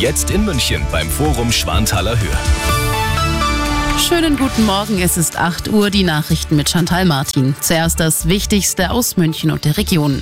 Jetzt in München beim Forum Schwanthaler Höhe. Schönen guten Morgen, es ist 8 Uhr, die Nachrichten mit Chantal Martin. Zuerst das Wichtigste aus München und der Region.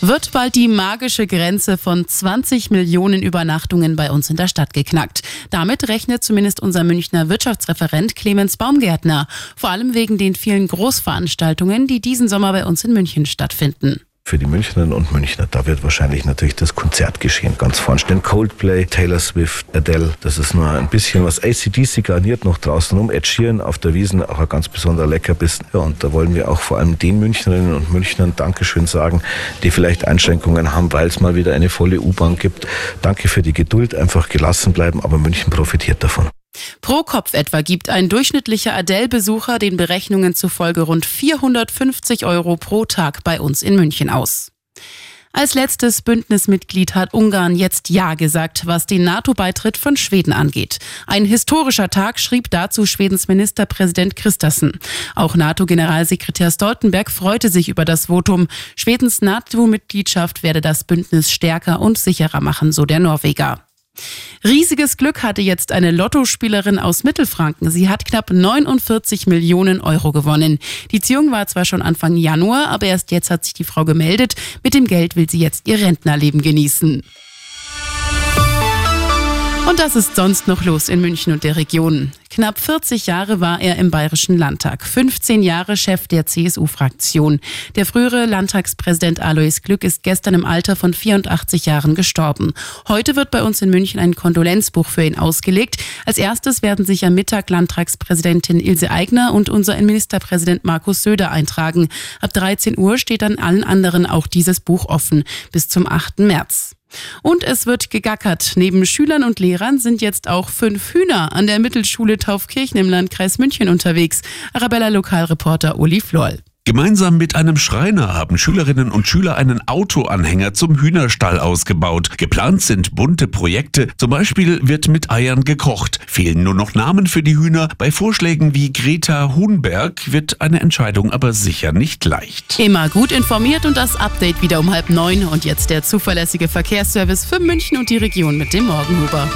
Wird bald die magische Grenze von 20 Millionen Übernachtungen bei uns in der Stadt geknackt. Damit rechnet zumindest unser Münchner Wirtschaftsreferent Clemens Baumgärtner. Vor allem wegen den vielen Großveranstaltungen, die diesen Sommer bei uns in München stattfinden für die Münchnerinnen und Münchner. Da wird wahrscheinlich natürlich das Konzert geschehen. Ganz vorne stehen Coldplay, Taylor Swift, Adele. Das ist nur ein bisschen was. ACDC garniert noch draußen rum. Ed Sheeran auf der Wiesen, auch ein ganz besonderer Leckerbissen. Ja, und da wollen wir auch vor allem den Münchnerinnen und Münchnern Dankeschön sagen, die vielleicht Einschränkungen haben, weil es mal wieder eine volle U-Bahn gibt. Danke für die Geduld, einfach gelassen bleiben, aber München profitiert davon. Pro Kopf etwa gibt ein durchschnittlicher Adele-Besucher den Berechnungen zufolge rund 450 Euro pro Tag bei uns in München aus. Als letztes Bündnismitglied hat Ungarn jetzt Ja gesagt, was den NATO-Beitritt von Schweden angeht. Ein historischer Tag schrieb dazu Schwedens Ministerpräsident Christensen. Auch NATO-Generalsekretär Stoltenberg freute sich über das Votum. Schwedens NATO-Mitgliedschaft werde das Bündnis stärker und sicherer machen, so der Norweger. Riesiges Glück hatte jetzt eine Lottospielerin aus Mittelfranken. Sie hat knapp 49 Millionen Euro gewonnen. Die Ziehung war zwar schon Anfang Januar, aber erst jetzt hat sich die Frau gemeldet. Mit dem Geld will sie jetzt ihr Rentnerleben genießen. Und das ist sonst noch los in München und der Region. Knapp 40 Jahre war er im Bayerischen Landtag, 15 Jahre Chef der CSU-Fraktion. Der frühere Landtagspräsident Alois Glück ist gestern im Alter von 84 Jahren gestorben. Heute wird bei uns in München ein Kondolenzbuch für ihn ausgelegt. Als erstes werden sich am Mittag Landtagspräsidentin Ilse Aigner und unser Ministerpräsident Markus Söder eintragen. Ab 13 Uhr steht dann allen anderen auch dieses Buch offen, bis zum 8. März. Und es wird gegackert. Neben Schülern und Lehrern sind jetzt auch fünf Hühner an der Mittelschule Taufkirchen im Landkreis München unterwegs. Arabella Lokalreporter Uli Floll. Gemeinsam mit einem Schreiner haben Schülerinnen und Schüler einen Autoanhänger zum Hühnerstall ausgebaut. Geplant sind bunte Projekte. Zum Beispiel wird mit Eiern gekocht. Fehlen nur noch Namen für die Hühner. Bei Vorschlägen wie Greta Huhnberg wird eine Entscheidung aber sicher nicht leicht. Immer gut informiert und das Update wieder um halb neun. Und jetzt der zuverlässige Verkehrsservice für München und die Region mit dem Morgenhuber.